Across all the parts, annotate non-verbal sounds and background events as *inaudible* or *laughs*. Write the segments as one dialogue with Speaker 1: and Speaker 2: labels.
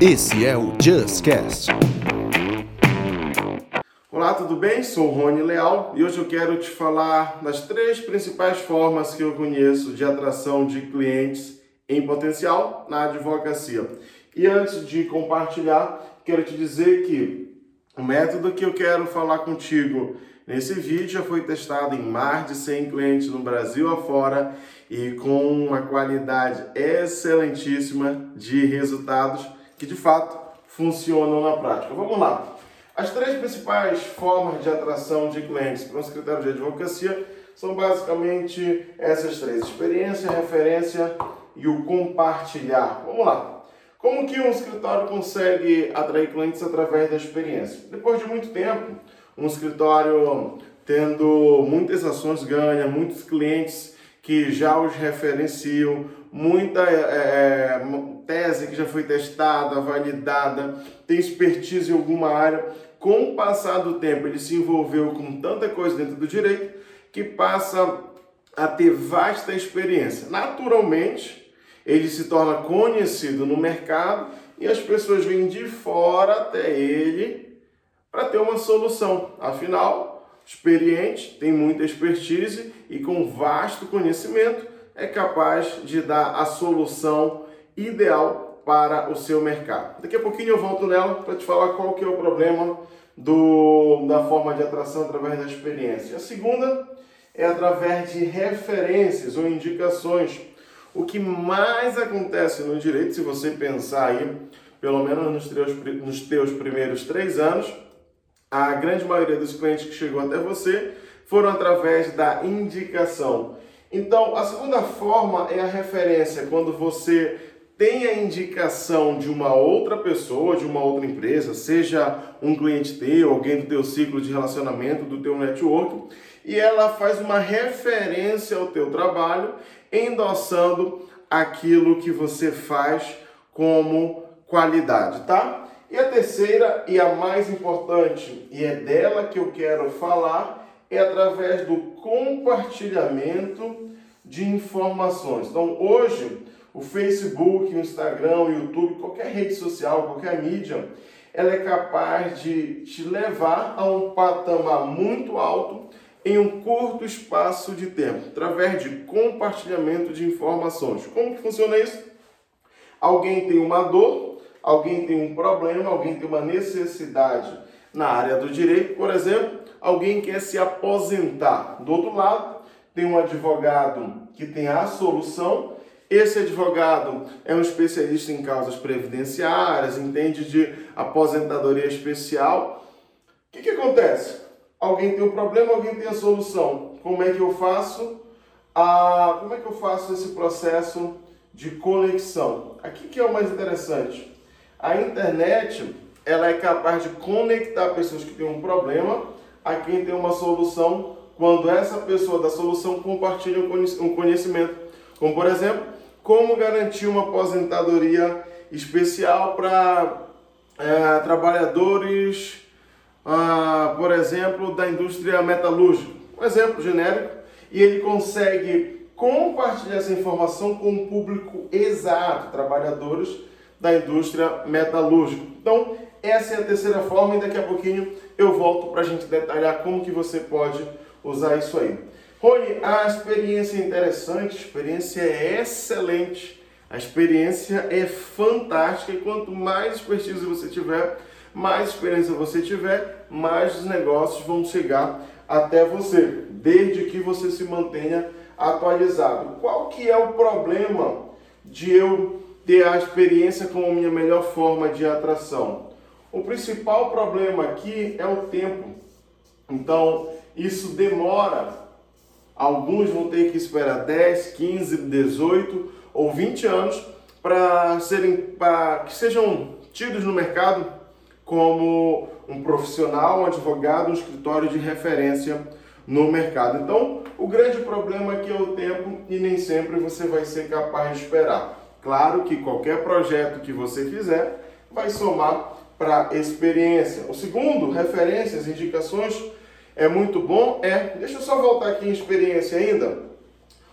Speaker 1: Esse é o JustCast.
Speaker 2: Olá, tudo bem? Sou Rony Leal e hoje eu quero te falar das três principais formas que eu conheço de atração de clientes em potencial na advocacia. E antes de compartilhar, quero te dizer que o método que eu quero falar contigo nesse vídeo já foi testado em mais de 100 clientes no Brasil afora e com uma qualidade excelentíssima de resultados que de fato funcionam na prática. Vamos lá. As três principais formas de atração de clientes para um escritório de advocacia são basicamente essas três: experiência, referência e o compartilhar. Vamos lá. Como que um escritório consegue atrair clientes através da experiência? Depois de muito tempo, um escritório tendo muitas ações ganha, muitos clientes que já os referenciam, muita é, tese que já foi testada, validada, tem expertise em alguma área. Com o passar do tempo, ele se envolveu com tanta coisa dentro do direito que passa a ter vasta experiência. Naturalmente, ele se torna conhecido no mercado e as pessoas vêm de fora até ele para ter uma solução. Afinal, experiente, tem muita expertise e com vasto conhecimento é capaz de dar a solução ideal para o seu mercado. Daqui a pouquinho eu volto nela para te falar qual que é o problema do, da forma de atração através da experiência. A segunda é através de referências ou indicações o que mais acontece no direito, se você pensar aí, pelo menos nos teus, nos teus primeiros três anos, a grande maioria dos clientes que chegou até você foram através da indicação. Então, a segunda forma é a referência, quando você tem a indicação de uma outra pessoa, de uma outra empresa, seja um cliente teu, alguém do teu ciclo de relacionamento, do teu network, e ela faz uma referência ao teu trabalho, endossando aquilo que você faz como qualidade, tá? E a terceira e a mais importante, e é dela que eu quero falar, é através do compartilhamento de informações. Então, hoje, o Facebook, o Instagram, o YouTube, qualquer rede social, qualquer mídia, ela é capaz de te levar a um patamar muito alto em um curto espaço de tempo, através de compartilhamento de informações. Como que funciona isso? Alguém tem uma dor, alguém tem um problema, alguém tem uma necessidade na área do direito, por exemplo, alguém quer se aposentar. Do outro lado, tem um advogado que tem a solução esse advogado é um especialista em causas previdenciárias, entende de aposentadoria especial. O que, que acontece? Alguém tem um problema, alguém tem a solução. Como é que eu faço? Como é que eu faço esse processo de conexão? Aqui que é o mais interessante. A internet ela é capaz de conectar pessoas que têm um problema a quem tem uma solução quando essa pessoa da solução compartilha um conhecimento. Como por exemplo, como garantir uma aposentadoria especial para é, trabalhadores, ah, por exemplo, da indústria metalúrgica. Um exemplo genérico. E ele consegue compartilhar essa informação com o público exato, trabalhadores da indústria metalúrgica. Então, essa é a terceira forma e daqui a pouquinho eu volto para a gente detalhar como que você pode usar isso aí. Rony, a experiência é interessante, a experiência é excelente, a experiência é fantástica e quanto mais expertise você tiver, mais experiência você tiver, mais os negócios vão chegar até você, desde que você se mantenha atualizado. Qual que é o problema de eu ter a experiência como minha melhor forma de atração? O principal problema aqui é o tempo. Então, isso demora Alguns vão ter que esperar 10, 15, 18 ou 20 anos para serem para que sejam tidos no mercado como um profissional, um advogado, um escritório de referência no mercado. Então, o grande problema aqui é o tempo e nem sempre você vai ser capaz de esperar. Claro que qualquer projeto que você fizer vai somar para experiência. O segundo, referências, indicações é muito bom é, deixa eu só voltar aqui em experiência ainda.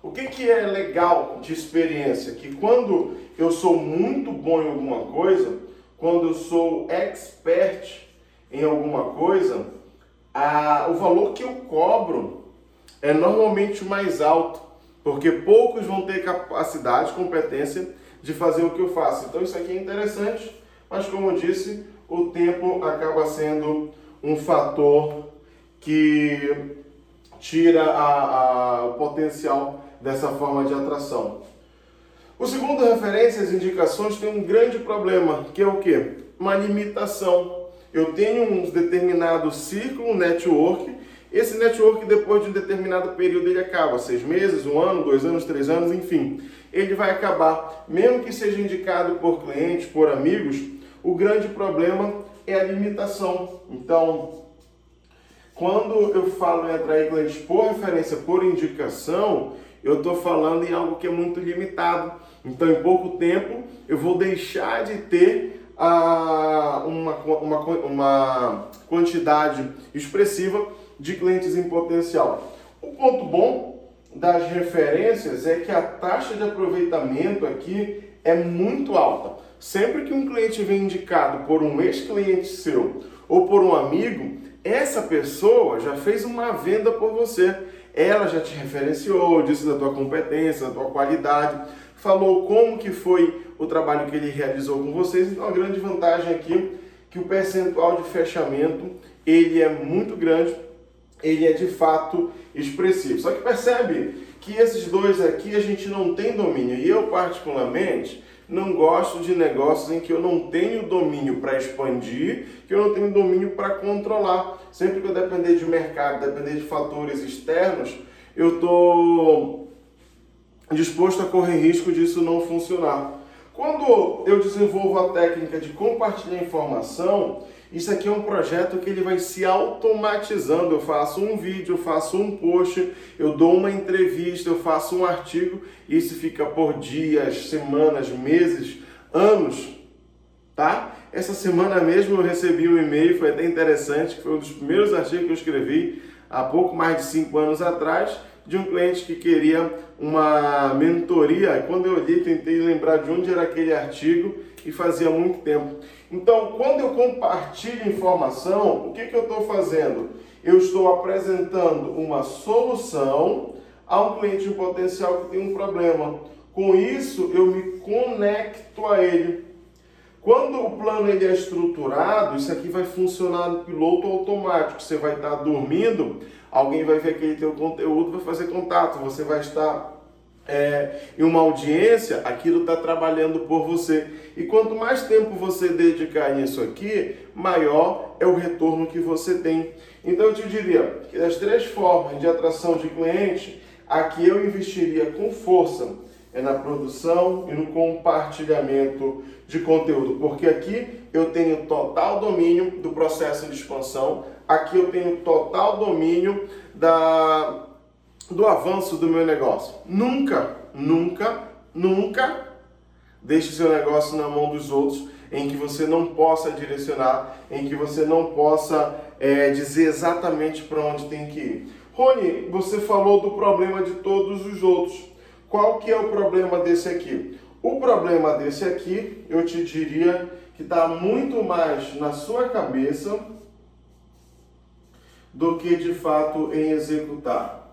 Speaker 2: O que, que é legal de experiência? Que quando eu sou muito bom em alguma coisa, quando eu sou expert em alguma coisa, a, o valor que eu cobro é normalmente mais alto, porque poucos vão ter capacidade, competência de fazer o que eu faço. Então isso aqui é interessante, mas como eu disse, o tempo acaba sendo um fator que tira a, a, o potencial dessa forma de atração. O segundo referência, as indicações, tem um grande problema, que é o que? Uma limitação. Eu tenho um determinado círculo, network, esse network, depois de um determinado período, ele acaba. Seis meses, um ano, dois anos, três anos, enfim. Ele vai acabar. Mesmo que seja indicado por clientes, por amigos, o grande problema é a limitação. Então, quando eu falo em atrair clientes por referência, por indicação, eu estou falando em algo que é muito limitado. Então, em pouco tempo, eu vou deixar de ter ah, uma, uma, uma quantidade expressiva de clientes em potencial. O ponto bom das referências é que a taxa de aproveitamento aqui é muito alta. Sempre que um cliente vem indicado por um ex-cliente seu ou por um amigo, essa pessoa já fez uma venda por você. Ela já te referenciou, disse da tua competência, da tua qualidade, falou como que foi o trabalho que ele realizou com vocês. Então a grande vantagem aqui é que o percentual de fechamento ele é muito grande, ele é de fato expressivo. Só que percebe que esses dois aqui a gente não tem domínio. E eu particularmente não gosto de negócios em que eu não tenho domínio para expandir, que eu não tenho domínio para controlar. Sempre que eu depender de mercado, depender de fatores externos, eu estou disposto a correr risco disso não funcionar. Quando eu desenvolvo a técnica de compartilhar informação, isso aqui é um projeto que ele vai se automatizando. Eu faço um vídeo, eu faço um post, eu dou uma entrevista, eu faço um artigo, isso fica por dias, semanas, meses, anos, tá? Essa semana mesmo eu recebi um e-mail, foi até interessante, que foi um dos primeiros artigos que eu escrevi há pouco mais de cinco anos atrás, de um cliente que queria uma mentoria. Quando eu li, tentei lembrar de onde era aquele artigo e fazia muito tempo. Então, quando eu compartilho informação, o que, que eu estou fazendo? Eu estou apresentando uma solução a um cliente em potencial que tem um problema. Com isso, eu me conecto a ele. Quando o plano ele é estruturado, isso aqui vai funcionar no piloto automático. Você vai estar dormindo, alguém vai ver aquele teu conteúdo, vai fazer contato, você vai estar é, em uma audiência, aquilo está trabalhando por você. E quanto mais tempo você dedicar nisso aqui, maior é o retorno que você tem. Então eu te diria que das três formas de atração de cliente, aqui eu investiria com força é na produção e no compartilhamento de conteúdo, porque aqui eu tenho total domínio do processo de expansão, aqui eu tenho total domínio da do avanço do meu negócio. Nunca, nunca, nunca deixe seu negócio na mão dos outros em que você não possa direcionar, em que você não possa é, dizer exatamente para onde tem que ir. Rony, você falou do problema de todos os outros. Qual que é o problema desse aqui? O problema desse aqui, eu te diria que está muito mais na sua cabeça do que de fato em executar.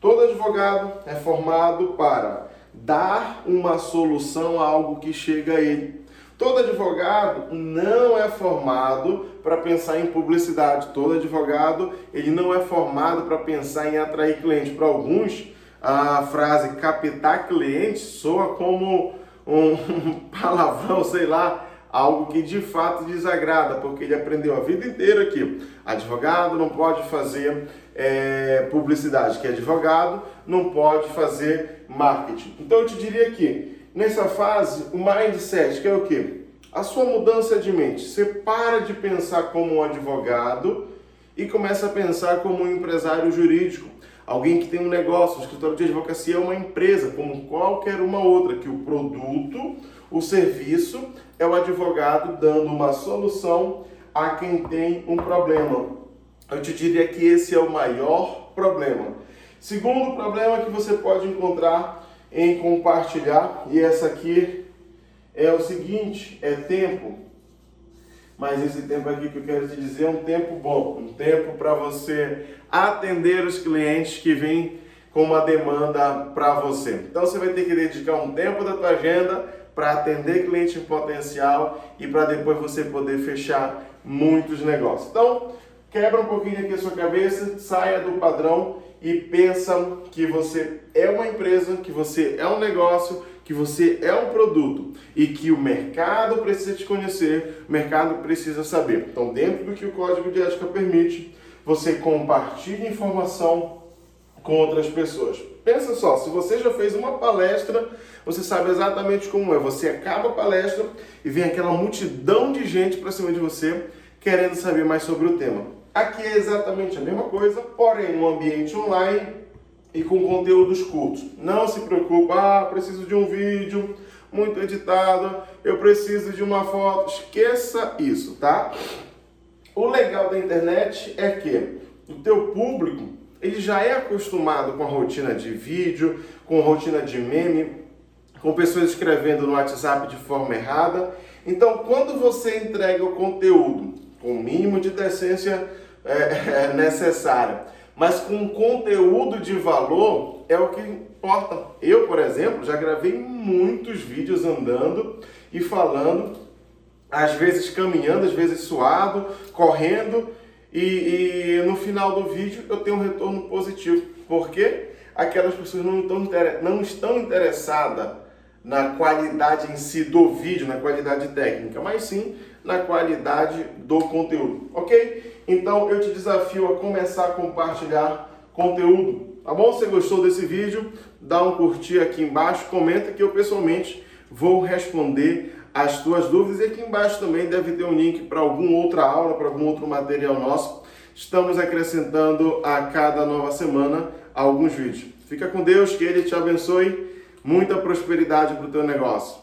Speaker 2: Todo advogado é formado para dar uma solução a algo que chega a ele. Todo advogado não é formado para pensar em publicidade. Todo advogado ele não é formado para pensar em atrair clientes. Para alguns, a frase captar clientes soa como um *laughs* palavrão, sei lá, algo que de fato desagrada, porque ele aprendeu a vida inteira que advogado não pode fazer é, publicidade, que advogado não pode fazer marketing. Então eu te diria que nessa fase o mindset, que é o que? A sua mudança de mente. Você para de pensar como um advogado e começa a pensar como um empresário jurídico. Alguém que tem um negócio, o escritório de advocacia é uma empresa, como qualquer uma outra, que o produto, o serviço é o advogado dando uma solução a quem tem um problema. Eu te diria que esse é o maior problema. Segundo problema que você pode encontrar em compartilhar, e essa aqui é o seguinte, é tempo. Mas esse tempo aqui que eu quero te dizer é um tempo bom, um tempo para você atender os clientes que vêm com uma demanda para você. Então você vai ter que dedicar um tempo da tua agenda para atender cliente potencial e para depois você poder fechar muitos negócios. Então, quebra um pouquinho aqui a sua cabeça, saia do padrão e pensa que você é uma empresa, que você é um negócio, que você é um produto e que o mercado precisa te conhecer, o mercado precisa saber. Então, dentro do que o código de ética permite, você compartilha informação com outras pessoas. Pensa só, se você já fez uma palestra, você sabe exatamente como é. Você acaba a palestra e vem aquela multidão de gente para cima de você querendo saber mais sobre o tema. Aqui é exatamente a mesma coisa, porém no ambiente online e com conteúdos curtos. Não se preocupe, ah, preciso de um vídeo muito editado, eu preciso de uma foto. Esqueça isso, tá? O legal da internet é que o teu público ele já é acostumado com a rotina de vídeo, com a rotina de meme, com pessoas escrevendo no WhatsApp de forma errada. Então, quando você entrega o conteúdo com o mínimo de decência é, *laughs* é, mas com conteúdo de valor, é o que importa. Eu, por exemplo, já gravei muitos vídeos andando e falando, às vezes caminhando, às vezes suado, correndo e, e, no final do vídeo eu tenho um retorno positivo, porque aquelas pessoas não estão, não estão interessadas na qualidade em si do vídeo, na qualidade técnica, mas sim na qualidade do conteúdo, ok? Então eu te desafio a começar a compartilhar conteúdo, tá bom? Se gostou desse vídeo, dá um curtir aqui embaixo, comenta que eu pessoalmente vou responder as tuas dúvidas e aqui embaixo também deve ter um link para alguma outra aula, para algum outro material nosso. Estamos acrescentando a cada nova semana alguns vídeos. Fica com Deus, que Ele te abençoe. Muita prosperidade para o teu negócio.